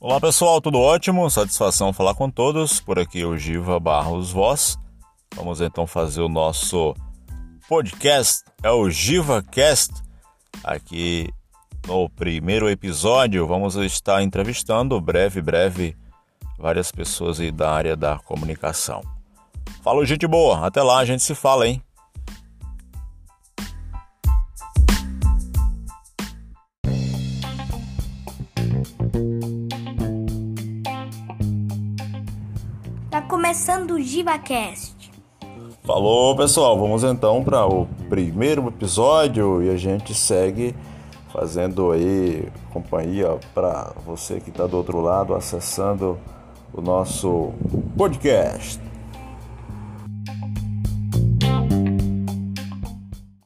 Olá pessoal, tudo ótimo? Satisfação falar com todos. Por aqui o Giva Barros Voz. Vamos então fazer o nosso podcast, é o GivaCast. Aqui no primeiro episódio vamos estar entrevistando breve, breve várias pessoas aí da área da comunicação. Falou gente boa, até lá a gente se fala, hein? Começando o GivaCast. Falou pessoal, vamos então para o primeiro episódio e a gente segue fazendo aí companhia para você que está do outro lado acessando o nosso podcast.